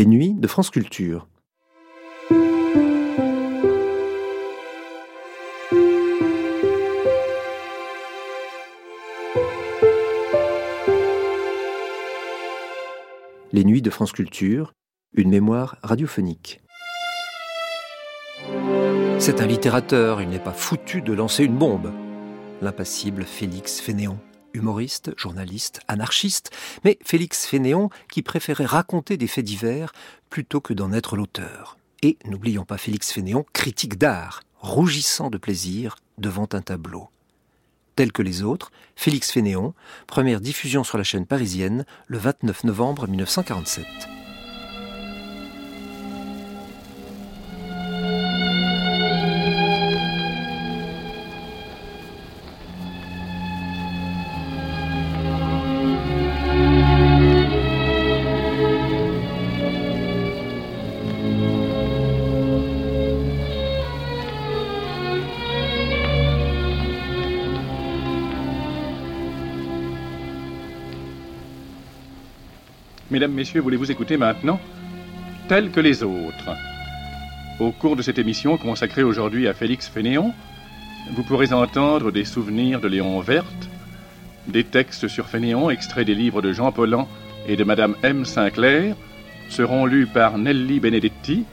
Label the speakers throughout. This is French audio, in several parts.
Speaker 1: Les nuits de France Culture. Les nuits de France Culture, une mémoire radiophonique. C'est un littérateur, il n'est pas foutu de lancer une bombe. L'impassible Félix Fénéon humoriste, journaliste, anarchiste, mais Félix Fénéon qui préférait raconter des faits divers plutôt que d'en être l'auteur. Et n'oublions pas Félix Fénéon, critique d'art, rougissant de plaisir devant un tableau. Tel que les autres, Félix Fénéon, première diffusion sur la chaîne parisienne le 29 novembre 1947.
Speaker 2: Messieurs, voulez-vous écouter maintenant Tels que les autres. Au cours de cette émission consacrée aujourd'hui à Félix Fénéon, vous pourrez entendre des souvenirs de Léon Verte, des textes sur Fénéon extraits des livres de Jean Paulhan et de Madame M. Sinclair seront lus par Nelly Benedetti,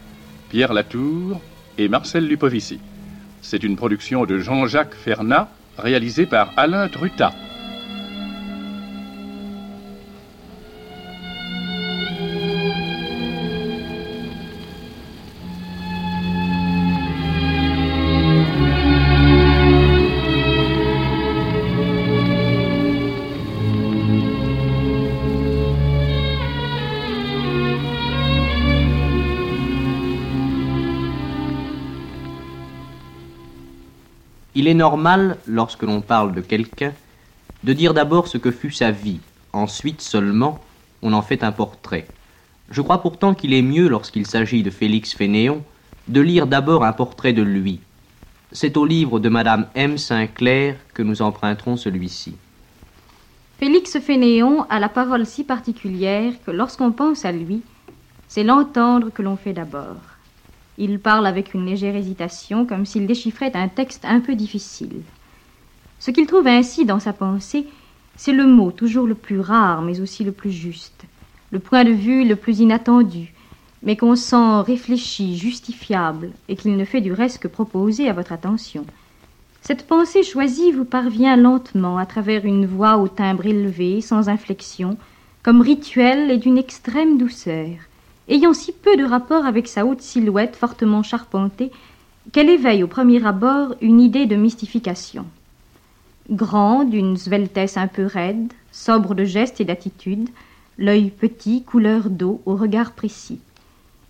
Speaker 2: Pierre Latour et Marcel Lupovici. C'est une production de Jean-Jacques Fernat réalisée par Alain Trutat.
Speaker 3: Il est normal, lorsque l'on parle de quelqu'un, de dire d'abord ce que fut sa vie, ensuite seulement on en fait un portrait. Je crois pourtant qu'il est mieux, lorsqu'il s'agit de Félix Fénéon, de lire d'abord un portrait de lui. C'est au livre de Madame M. Sinclair que nous emprunterons celui-ci.
Speaker 4: Félix Fénéon a la parole si particulière que lorsqu'on pense à lui, c'est l'entendre que l'on fait d'abord. Il parle avec une légère hésitation, comme s'il déchiffrait un texte un peu difficile. Ce qu'il trouve ainsi dans sa pensée, c'est le mot toujours le plus rare, mais aussi le plus juste, le point de vue le plus inattendu, mais qu'on sent réfléchi, justifiable, et qu'il ne fait du reste que proposer à votre attention. Cette pensée choisie vous parvient lentement à travers une voix au timbre élevé, sans inflexion, comme rituelle et d'une extrême douceur ayant si peu de rapport avec sa haute silhouette fortement charpentée qu'elle éveille au premier abord une idée de mystification. Grand, d'une sveltesse un peu raide, sobre de geste et d'attitude, l'œil petit, couleur d'eau, au regard précis.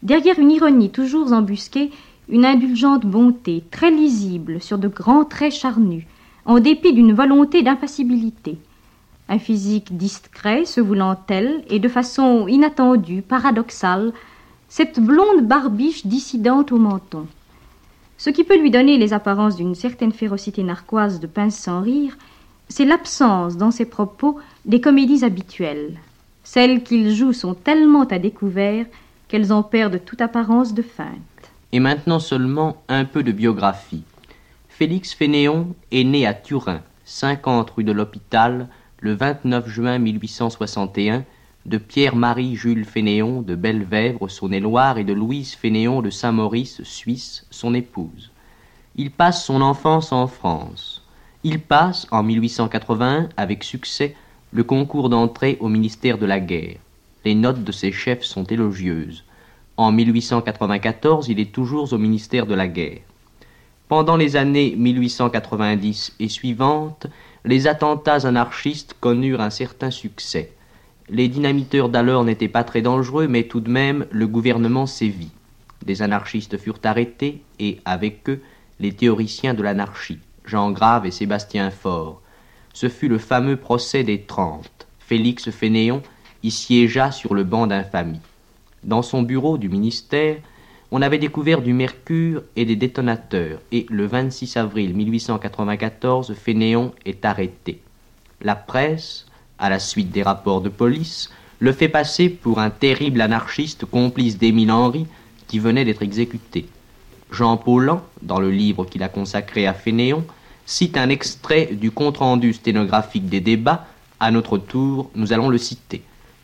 Speaker 4: Derrière une ironie toujours embusquée, une indulgente bonté, très lisible, sur de grands traits charnus, en dépit d'une volonté d'impassibilité un physique discret, se voulant tel, et de façon inattendue, paradoxale, cette blonde barbiche dissidente au menton. Ce qui peut lui donner les apparences d'une certaine férocité narquoise de pince sans rire, c'est l'absence dans ses propos des comédies habituelles. Celles qu'il joue sont tellement à découvert qu'elles en perdent toute apparence de feinte.
Speaker 3: Et maintenant seulement un peu de biographie. Félix Fénéon est né à Turin, 50 rue de l'Hôpital, le 29 juin 1861, de Pierre-Marie Jules Fénéon de Belvèvre, Saône-et-Loire, et de Louise Fénéon de Saint-Maurice, Suisse, son épouse. Il passe son enfance en France. Il passe, en 1881, avec succès, le concours d'entrée au ministère de la Guerre. Les notes de ses chefs sont élogieuses. En 1894, il est toujours au ministère de la Guerre. Pendant les années 1890 et suivantes, les attentats anarchistes connurent un certain succès. Les dynamiteurs d'alors n'étaient pas très dangereux, mais tout de même le gouvernement sévit. Des anarchistes furent arrêtés, et avec eux les théoriciens de l'anarchie, Jean Grave et Sébastien Faure. Ce fut le fameux procès des Trente. Félix Fénéon y siégea sur le banc d'infamie. Dans son bureau du ministère, on avait découvert du mercure et des détonateurs, et le 26 avril 1894, Fénéon est arrêté. La presse, à la suite des rapports de police, le fait passer pour un terrible anarchiste complice d'Émile Henry qui venait d'être exécuté. Jean Paulhan, dans le livre qu'il a consacré à Fénéon, cite un extrait du compte-rendu sténographique des débats. À notre tour, nous allons le citer.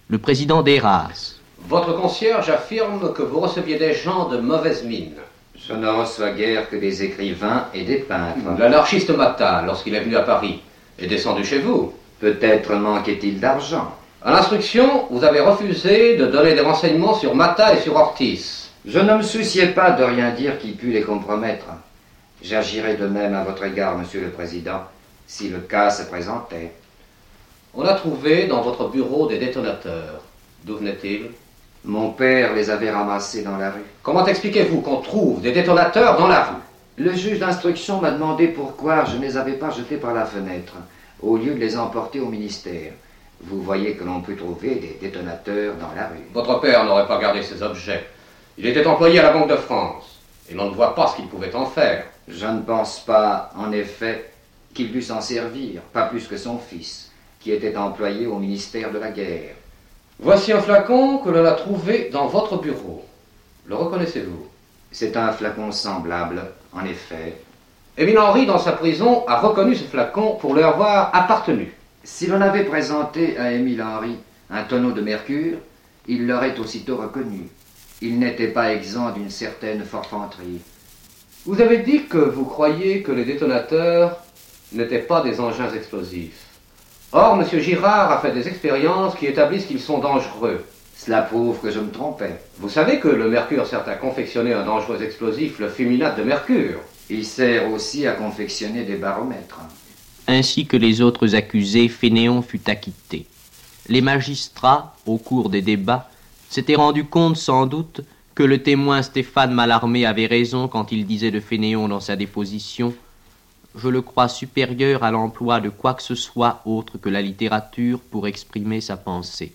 Speaker 3: Le président d'Eras.
Speaker 5: Votre concierge affirme que vous receviez des gens de mauvaise mine.
Speaker 6: Je ne reçois guère que des écrivains et des peintres.
Speaker 5: L'anarchiste Mata, lorsqu'il est venu à Paris, est descendu chez vous.
Speaker 6: Peut-être manquait-il d'argent.
Speaker 5: À l'instruction, vous avez refusé de donner des renseignements sur Mata et sur Ortiz.
Speaker 6: Je ne me souciais pas de rien dire qui pût les compromettre. J'agirais de même à votre égard, monsieur le président, si le cas se présentait.
Speaker 5: On a trouvé dans votre bureau des détonateurs. D'où venaient-ils
Speaker 6: Mon père les avait ramassés dans la rue.
Speaker 5: Comment expliquez-vous qu'on trouve des détonateurs dans la rue?
Speaker 6: Le juge d'instruction m'a demandé pourquoi je ne les avais pas jetés par la fenêtre, au lieu de les emporter au ministère. Vous voyez que l'on peut trouver des détonateurs dans la rue.
Speaker 5: Votre père n'aurait pas gardé ces objets. Il était employé à la Banque de France, et l'on ne voit pas ce qu'il pouvait en faire.
Speaker 6: Je ne pense pas, en effet, qu'il dût s'en servir, pas plus que son fils, qui était employé au ministère de la Guerre.
Speaker 5: Voici un flacon que l'on a trouvé dans votre bureau. Le reconnaissez-vous?
Speaker 6: C'est un flacon semblable, en effet.
Speaker 5: Émile Henry, dans sa prison, a reconnu ce flacon pour lui avoir appartenu.
Speaker 6: Si l'on avait présenté à Émile Henry un tonneau de mercure, il l'aurait aussitôt reconnu. Il n'était pas exempt d'une certaine forfanterie.
Speaker 5: Vous avez dit que vous croyiez que les détonateurs n'étaient pas des engins explosifs. Or, M. Girard a fait des expériences qui établissent qu'ils sont dangereux.
Speaker 6: Cela prouve que je me trompais.
Speaker 5: Vous savez que le mercure sert à confectionner un dangereux explosif, le fulminate de mercure.
Speaker 6: Il sert aussi à confectionner des baromètres.
Speaker 3: Ainsi que les autres accusés, Fénéon fut acquitté. Les magistrats, au cours des débats, s'étaient rendus compte sans doute que le témoin Stéphane Mallarmé avait raison quand il disait de Fénéon dans sa déposition Je le crois supérieur à l'emploi de quoi que ce soit autre que la littérature pour exprimer sa pensée.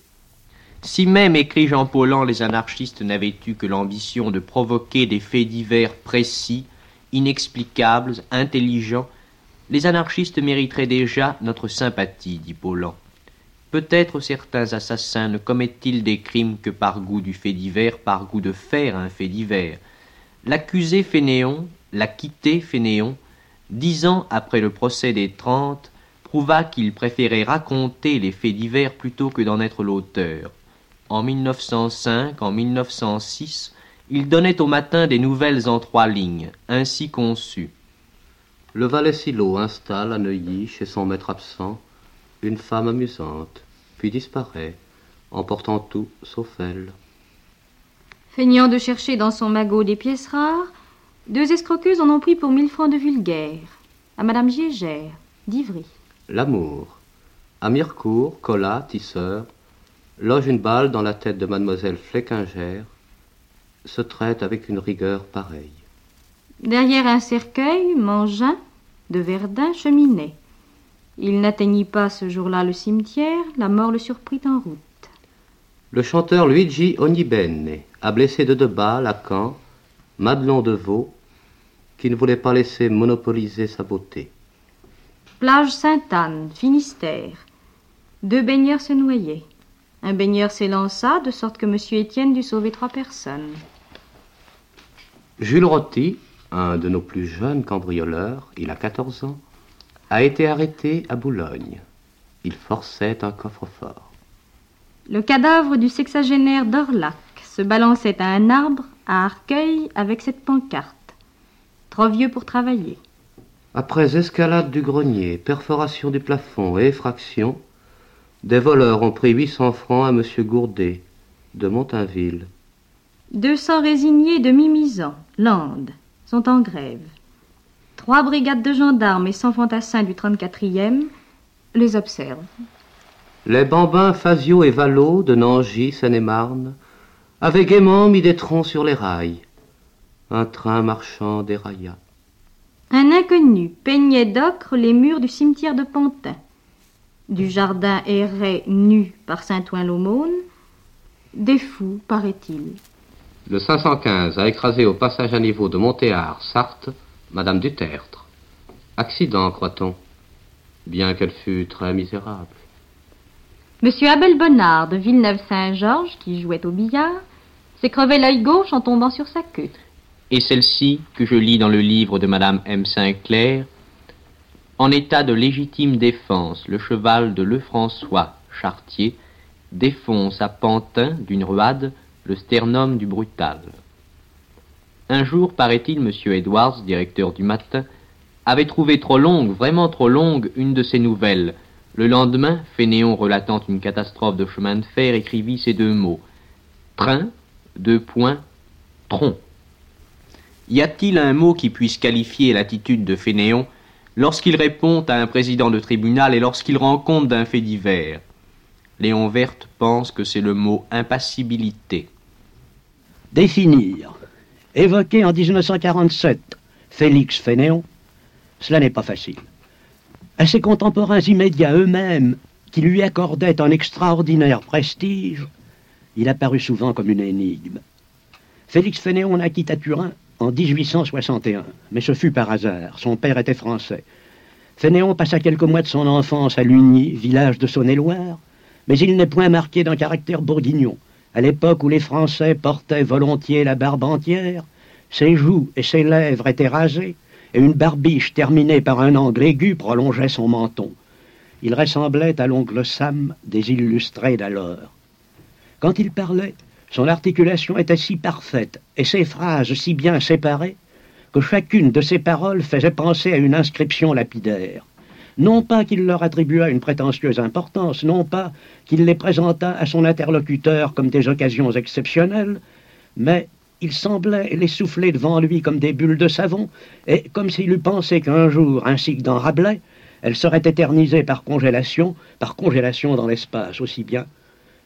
Speaker 3: Si même, écrit Jean Paulhan, les anarchistes n'avaient eu que l'ambition de provoquer des faits divers précis, inexplicables, intelligents, les anarchistes mériteraient déjà notre sympathie, dit Paulhan. Peut-être certains assassins ne commettent-ils des crimes que par goût du fait divers, par goût de faire un fait divers. L'accusé Fénéon, l'acquitté Fénéon, dix ans après le procès des Trente, prouva qu'il préférait raconter les faits divers plutôt que d'en être l'auteur. En 1905, en 1906, il donnait au matin des nouvelles en trois lignes, ainsi conçues.
Speaker 7: Le valet Silo installe à Neuilly, chez son maître absent, une femme amusante, puis disparaît, emportant tout sauf elle.
Speaker 4: Feignant de chercher dans son magot des pièces rares, deux escroqueuses en ont pris pour mille francs de vulgaire, à Madame Giégère, d'Ivry.
Speaker 7: L'amour. À Mirecourt, Collat, tisseur, loge une balle dans la tête de mademoiselle Fleckinger, se traite avec une rigueur pareille.
Speaker 4: Derrière un cercueil, Mangin, de Verdun, cheminait. Il n'atteignit pas ce jour-là le cimetière, la mort le surprit en route.
Speaker 7: Le chanteur Luigi Ognibene a blessé de deux balles à Caen Madelon de Vaux, qui ne voulait pas laisser monopoliser sa beauté.
Speaker 4: Plage Sainte-Anne, Finistère. Deux baigneurs se noyaient. Un baigneur s'élança, de sorte que M. Étienne dut sauver trois personnes.
Speaker 7: Jules Rotti, un de nos plus jeunes cambrioleurs, il a 14 ans, a été arrêté à Boulogne. Il forçait un coffre-fort.
Speaker 4: Le cadavre du sexagénaire d'Orlac se balançait à un arbre à Arcueil avec cette pancarte. Trop vieux pour travailler.
Speaker 7: Après escalade du grenier, perforation du plafond et effraction, des voleurs ont pris 800 francs à M. Gourdet, de Montainville.
Speaker 4: 200 résignés de Mimizan, Landes, sont en grève. Trois brigades de gendarmes et 100 fantassins du 34e les observent.
Speaker 7: Les bambins Fazio et Valo de Nangy, Seine-et-Marne, avaient gaiement mis des troncs sur les rails. Un train marchand dérailla.
Speaker 4: Un inconnu peignait d'ocre les murs du cimetière de Pantin. Du jardin errait nu par Saint-Ouen-l'Aumône. Des fous, paraît-il.
Speaker 7: Le 515 a écrasé au passage à niveau de Montéard, Sarthe, Madame du Tertre. Accident, croit-on, bien qu'elle fût très misérable.
Speaker 4: Monsieur Abel Bonnard de Villeneuve-Saint-Georges, qui jouait au billard, s'est crevé l'œil gauche en tombant sur sa queue.
Speaker 3: Et celle-ci, que je lis dans le livre de Madame M. Sinclair, en état de légitime défense, le cheval de Lefrançois Chartier défonce à Pantin d'une ruade le sternum du brutal. Un jour, paraît-il, M. Edwards, directeur du matin, avait trouvé trop longue, vraiment trop longue, une de ses nouvelles. Le lendemain, Fénéon relatant une catastrophe de chemin de fer écrivit ces deux mots. Train, deux points, tronc. Y a-t-il un mot qui puisse qualifier l'attitude de Fénéon lorsqu'il répond à un président de tribunal et lorsqu'il rend compte d'un fait divers? Léon Verte pense que c'est le mot impassibilité.
Speaker 8: Définir, évoquer en 1947 Félix Fénéon, cela n'est pas facile. À ses contemporains immédiats eux-mêmes, qui lui accordaient un extraordinaire prestige, il apparut souvent comme une énigme. Félix Fénéon naquit à Turin en 1861, mais ce fut par hasard. Son père était français. Fénéon passa quelques mois de son enfance à Lugny, village de Saône-et-Loire, mais il n'est point marqué d'un caractère bourguignon. À l'époque où les Français portaient volontiers la barbe entière, ses joues et ses lèvres étaient rasées, et une barbiche terminée par un angle aigu prolongeait son menton. Il ressemblait à l'oncle Sam des illustrés d'alors. Quand il parlait, son articulation était si parfaite et ses phrases si bien séparées que chacune de ses paroles faisait penser à une inscription lapidaire. Non pas qu'il leur attribuât une prétentieuse importance, non pas qu'il les présentât à son interlocuteur comme des occasions exceptionnelles, mais il semblait les souffler devant lui comme des bulles de savon, et comme s'il eût pensé qu'un jour, ainsi que dans Rabelais, elles seraient éternisées par congélation, par congélation dans l'espace aussi bien,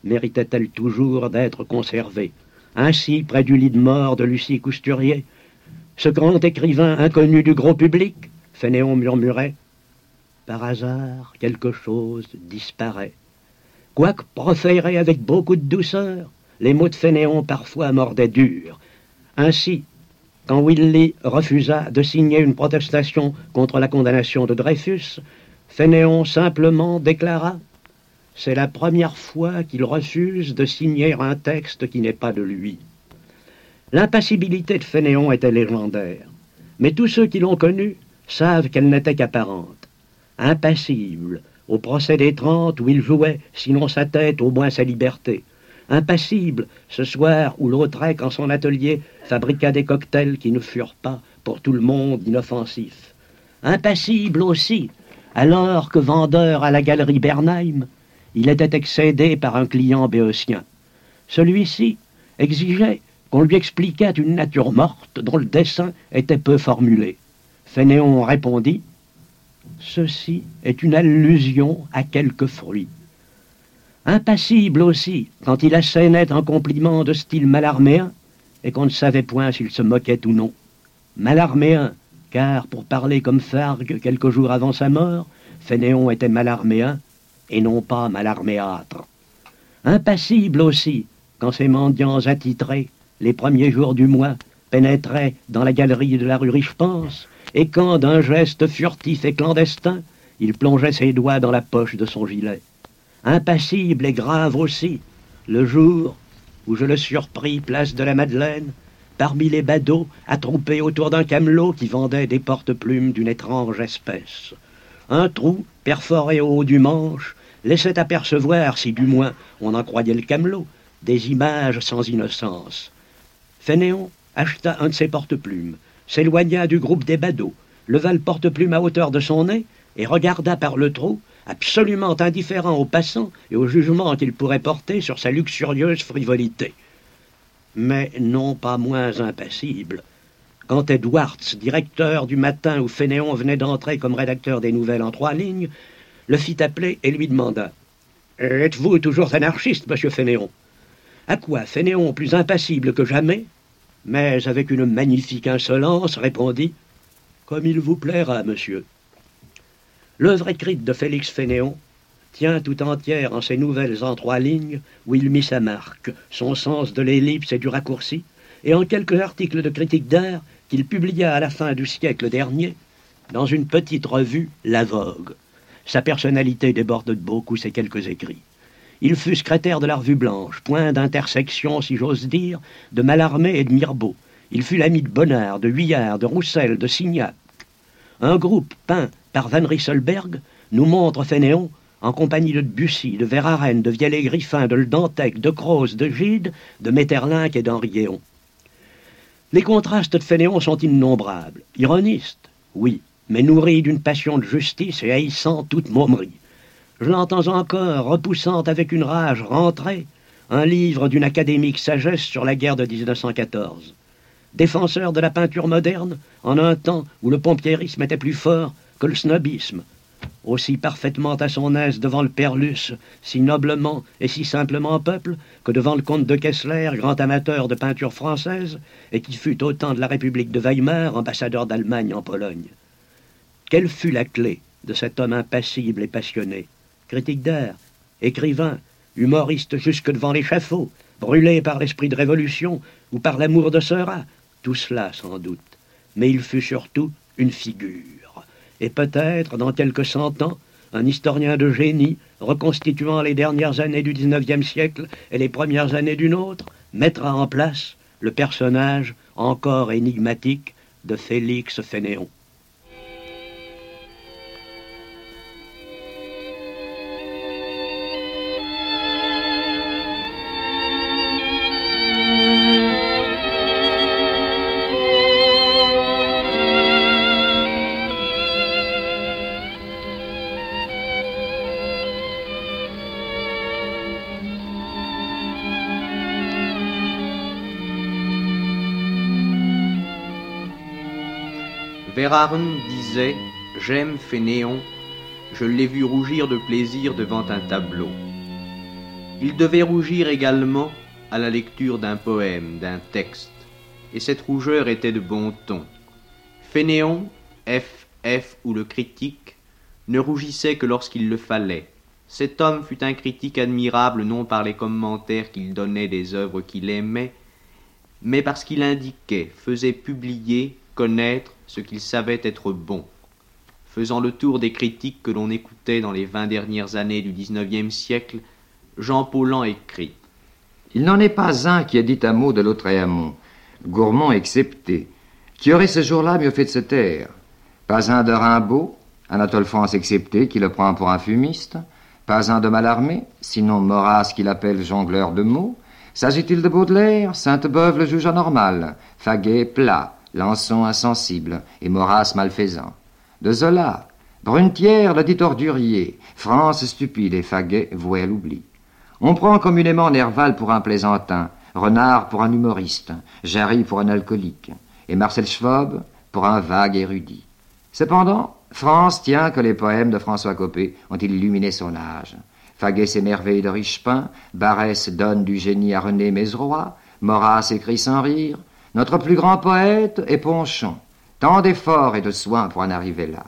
Speaker 8: méritait-elle toujours d'être conservée. Ainsi, près du lit de mort de Lucie Cousturier, ce grand écrivain inconnu du gros public, Fénéon murmurait, par hasard, quelque chose disparaît. Quoique proféré avec beaucoup de douceur, les mots de Fénéon parfois mordaient dur. Ainsi, quand Willy refusa de signer une protestation contre la condamnation de Dreyfus, Fénéon simplement déclara C'est la première fois qu'il refuse de signer un texte qui n'est pas de lui. L'impassibilité de Fénéon était légendaire, mais tous ceux qui l'ont connue savent qu'elle n'était qu'apparente impassible, au procès des Trente où il jouait, sinon sa tête, au moins sa liberté. Impassible, ce soir où Lautrec, en son atelier, fabriqua des cocktails qui ne furent pas, pour tout le monde, inoffensifs. Impassible aussi, alors que vendeur à la galerie Bernheim, il était excédé par un client béotien. Celui-ci exigeait qu'on lui expliquât une nature morte dont le dessin était peu formulé. Fénéon répondit Ceci est une allusion à quelque fruit. Impassible aussi, quand il assénait un compliment de style malarméen, et qu'on ne savait point s'il se moquait ou non. Malarméen, car, pour parler comme Fargue quelques jours avant sa mort, Fénéon était malarméen, et non pas malarméâtre. Impassible aussi, quand ces mendiants attitrés, les premiers jours du mois, pénétraient dans la galerie de la rue Richepense, et quand, d'un geste furtif et clandestin, il plongeait ses doigts dans la poche de son gilet. Impassible et grave aussi, le jour où je le surpris place de la Madeleine, parmi les badauds attroupés autour d'un camelot qui vendait des porte-plumes d'une étrange espèce. Un trou, perforé au haut du manche, laissait apercevoir, si du moins on en croyait le camelot, des images sans innocence. Fénéon acheta un de ces porte-plumes, s'éloigna du groupe des badauds, leva le porte-plume à hauteur de son nez et regarda par le trou, absolument indifférent aux passants et au jugement qu'il pourrait porter sur sa luxurieuse frivolité. Mais non pas moins impassible. Quand Edwards, directeur du matin où Fénéon venait d'entrer comme rédacteur des nouvelles en trois lignes, le fit appeler et lui demanda Êtes-vous toujours anarchiste, monsieur Fénéon? À quoi Fénéon, plus impassible que jamais, mais avec une magnifique insolence répondit Comme il vous plaira, monsieur. L'œuvre écrite de Félix Fénéon tient tout entière en ces nouvelles en trois lignes où il mit sa marque, son sens de l'ellipse et du raccourci, et en quelques articles de critique d'art qu'il publia à la fin du siècle dernier dans une petite revue, La Vogue. Sa personnalité déborde de beaucoup ses quelques écrits. Il fut secrétaire de la Revue Blanche, point d'intersection, si j'ose dire, de Mallarmé et de Mirbeau. Il fut l'ami de Bonnard, de Huillard, de Roussel, de Signac. Un groupe peint par Van Rysselberg nous montre Fénéon en compagnie de Bussy, de Verhaeren, de Vielle-Griffin, de Dantec, de Croze, de Gide, de Metterlinck et d'Henri. Les contrastes de Fénéon sont innombrables. Ironiste, oui, mais nourri d'une passion de justice et haïssant toute momerie. Je l'entends encore, repoussant avec une rage rentrée, un livre d'une académique sagesse sur la guerre de 1914. Défenseur de la peinture moderne, en un temps où le pompiérisme était plus fort que le snobisme, aussi parfaitement à son aise devant le Perlus, si noblement et si simplement peuple, que devant le comte de Kessler, grand amateur de peinture française, et qui fut au temps de la République de Weimar ambassadeur d'Allemagne en Pologne. Quelle fut la clé de cet homme impassible et passionné? Critique d'art, écrivain, humoriste jusque devant l'échafaud, brûlé par l'esprit de révolution ou par l'amour de Seurat, tout cela sans doute. Mais il fut surtout une figure, et peut-être, dans quelques cent ans, un historien de génie, reconstituant les dernières années du XIXe siècle et les premières années d'une autre, mettra en place le personnage encore énigmatique de Félix Fénéon.
Speaker 3: Verhaeren disait J'aime Fénéon, je l'ai vu rougir de plaisir devant un tableau. Il devait rougir également à la lecture d'un poème, d'un texte, et cette rougeur était de bon ton. Fénéon, F. F. ou le critique, ne rougissait que lorsqu'il le fallait. Cet homme fut un critique admirable non par les commentaires qu'il donnait des œuvres qu'il aimait, mais parce qu'il indiquait, faisait publier, ce qu'il savait être bon. Faisant le tour des critiques que l'on écoutait dans les vingt dernières années du XIXe siècle, Jean Paulhan écrit
Speaker 6: Il n'en est pas un qui ait dit un mot de Lautréamont, gourmand excepté, qui aurait ce jour-là mieux fait de se taire. Pas un de Rimbaud, Anatole France excepté, qui le prend pour un fumiste, pas un de Mallarmé, sinon Maurras qui l'appelle jongleur de mots. S'agit-il de Baudelaire? Sainte-Beuve le juge anormal, Faguet plat, Lançon insensible et Maurras malfaisant. De Zola, Brunetière le dit ordurier, France stupide et Faguet voué à l'oubli. On prend communément Nerval pour un plaisantin, Renard pour un humoriste, Jarry pour un alcoolique, et Marcel Schwab pour un vague érudit. Cependant, France tient que les poèmes de François Copé ont illuminé son âge. Faguet s'émerveille de Richepin, Barès donne du génie à René Mézeroy, Maurras écrit sans rire, notre plus grand poète est Ponchon. Tant d'efforts et de soins pour en arriver là.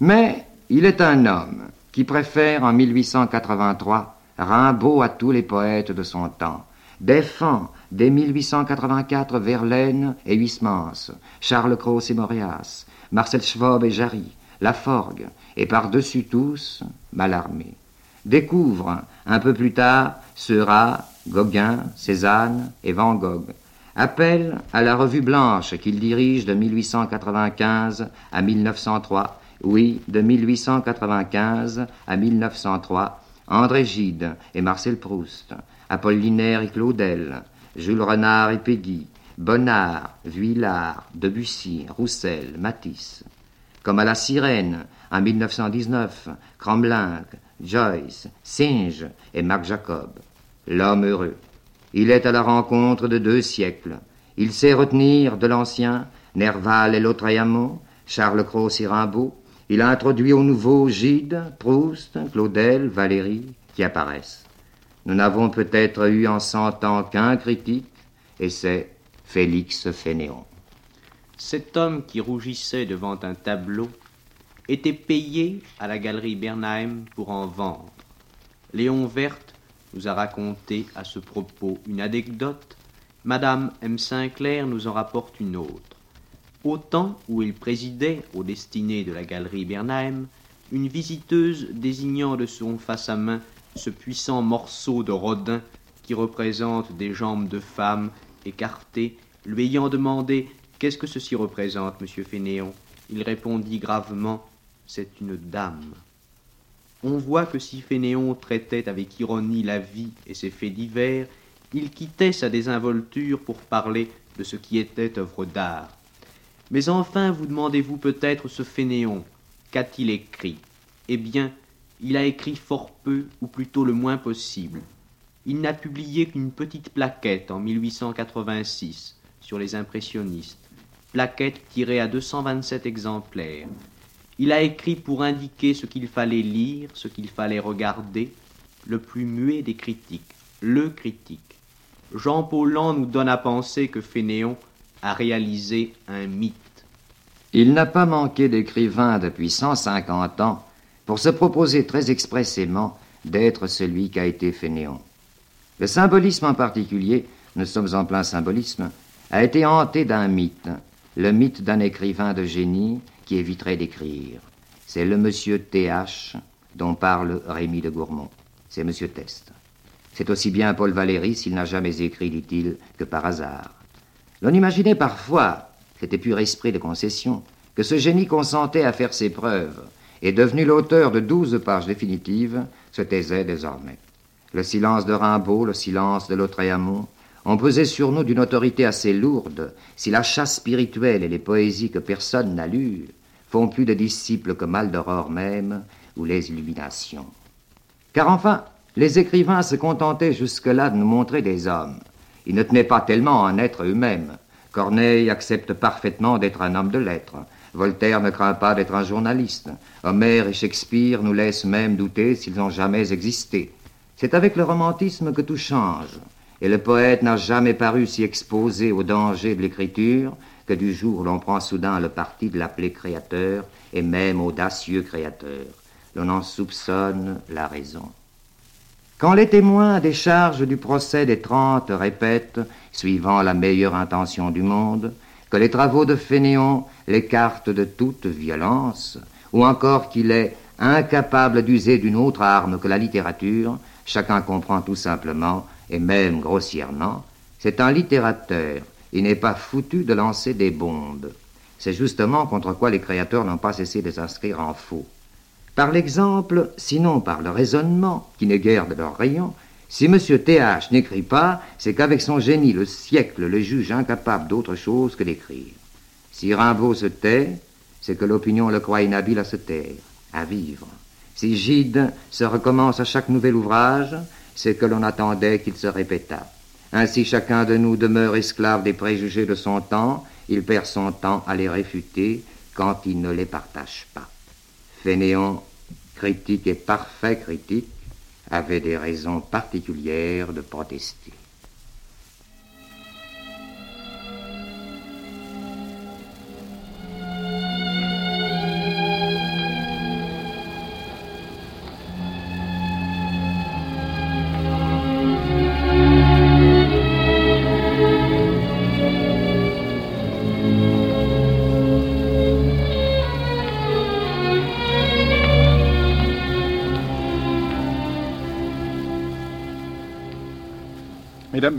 Speaker 6: Mais il est un homme qui préfère en 1883 Rimbaud à tous les poètes de son temps, défend dès 1884 Verlaine et Huysmans, Charles Cros et Moréas, Marcel Schwab et Jarry, Laforgue, et par-dessus tous, Mallarmé. Découvre, un peu plus tard, Seurat, Gauguin, Cézanne et Van Gogh. Appelle à la Revue Blanche qu'il dirige de 1895 à 1903, oui, de 1895 à 1903, André Gide et Marcel Proust, Apollinaire et Claudel, Jules Renard et Péguy, Bonnard, Vuillard, Debussy, Roussel, Matisse. Comme à la Sirène, en 1919, Cromlinck, Joyce, Singe et Marc Jacob. L'homme heureux. Il est à la rencontre de deux siècles. Il sait retenir de l'ancien Nerval et Lautréamont, Charles Cros et Rimbaud. Il a introduit au nouveau Gide, Proust, Claudel, Valéry, qui apparaissent. Nous n'avons peut-être eu en cent ans qu'un critique, et c'est Félix Fénéon.
Speaker 3: Cet homme qui rougissait devant un tableau était payé à la galerie Bernheim pour en vendre. Léon Verte nous a raconté à ce propos une anecdote, Madame M. Sinclair nous en rapporte une autre. Au temps où il présidait aux destinées de la galerie Bernheim, une visiteuse désignant de son face à main ce puissant morceau de Rodin qui représente des jambes de femme écartées, lui ayant demandé Qu'est-ce que ceci représente, monsieur Fénéon? Il répondit gravement C'est une dame. On voit que si Fénéon traitait avec ironie la vie et ses faits divers, il quittait sa désinvolture pour parler de ce qui était œuvre d'art. Mais enfin, vous demandez-vous peut-être ce Fénéon, qu'a-t-il écrit? Eh bien, il a écrit fort peu, ou plutôt le moins possible. Il n'a publié qu'une petite plaquette en 1886 sur les impressionnistes, plaquette tirée à 227 exemplaires. Il a écrit pour indiquer ce qu'il fallait lire, ce qu'il fallait regarder, le plus muet des critiques, le critique. Jean Paulhan nous donne à penser que Fénéon a réalisé un mythe.
Speaker 6: Il n'a pas manqué d'écrivains depuis 150 ans pour se proposer très expressément d'être celui qu'a été Fénéon. Le symbolisme en particulier, nous sommes en plein symbolisme, a été hanté d'un mythe, le mythe d'un écrivain de génie qui éviterait d'écrire. C'est le monsieur TH dont parle Rémy de Gourmont. C'est monsieur Test. C'est aussi bien Paul Valéry s'il n'a jamais écrit, dit-il, que par hasard. L'on imaginait parfois, c'était pur esprit de concession, que ce génie consentait à faire ses preuves, et devenu l'auteur de douze pages définitives, se taisait désormais. Le silence de Rimbaud, le silence de Lautréamont, ont pesé sur nous d'une autorité assez lourde, si la chasse spirituelle et les poésies que personne n'a lues font plus de disciples que Maldoror même, ou les illuminations. Car enfin, les écrivains se contentaient jusque-là de nous montrer des hommes. Ils ne tenaient pas tellement en être eux-mêmes. Corneille accepte parfaitement d'être un homme de lettres. Voltaire ne craint pas d'être un journaliste. Homère et Shakespeare nous laissent même douter s'ils ont jamais existé. C'est avec le romantisme que tout change, et le poète n'a jamais paru si exposé aux dangers de l'écriture que du jour où l'on prend soudain le parti de l'appeler créateur, et même audacieux créateur. L'on en soupçonne la raison. Quand les témoins des charges du procès des Trente répètent, suivant la meilleure intention du monde, que les travaux de Fénéon l'écartent de toute violence, ou encore qu'il est incapable d'user d'une autre arme que la littérature, chacun comprend tout simplement, et même grossièrement, c'est un littérateur, il n'est pas foutu de lancer des bombes. C'est justement contre quoi les créateurs n'ont pas cessé de s'inscrire en faux. Par l'exemple, sinon par le raisonnement, qui n'est guère de leur rayon, si M. TH n'écrit pas, c'est qu'avec son génie, le siècle le juge incapable d'autre chose que d'écrire. Si Rimbaud se tait, c'est que l'opinion le croit inhabile à se taire, à vivre. Si Gide se recommence à chaque nouvel ouvrage, c'est que l'on attendait qu'il se répétât. Ainsi chacun de nous demeure esclave des préjugés de son temps, il perd son temps à les réfuter quand il ne les partage pas. Fénéon, critique et parfait critique, avait des raisons particulières de protester.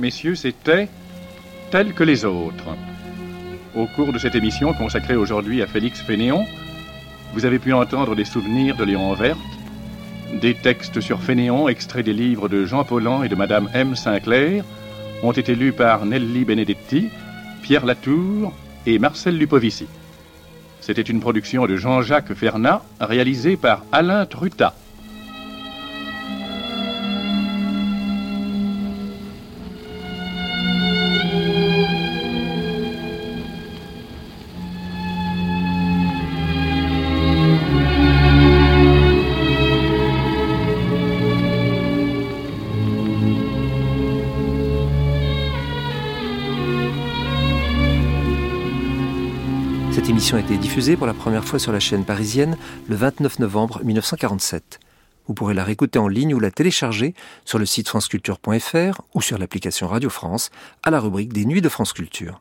Speaker 2: Messieurs, c'était tel que les autres. Au cours de cette émission consacrée aujourd'hui à Félix Fénéon, vous avez pu entendre des souvenirs de Léon Verte, des textes sur Fénéon extraits des livres de Jean Paulhan et de Madame M. Sinclair ont été lus par Nelly Benedetti, Pierre Latour et Marcel Lupovici. C'était une production de Jean-Jacques Fernat réalisée par Alain Trutat.
Speaker 1: Été diffusée pour la première fois sur la chaîne parisienne le 29 novembre 1947. Vous pourrez la réécouter en ligne ou la télécharger sur le site franceculture.fr ou sur l'application Radio France à la rubrique des Nuits de France Culture.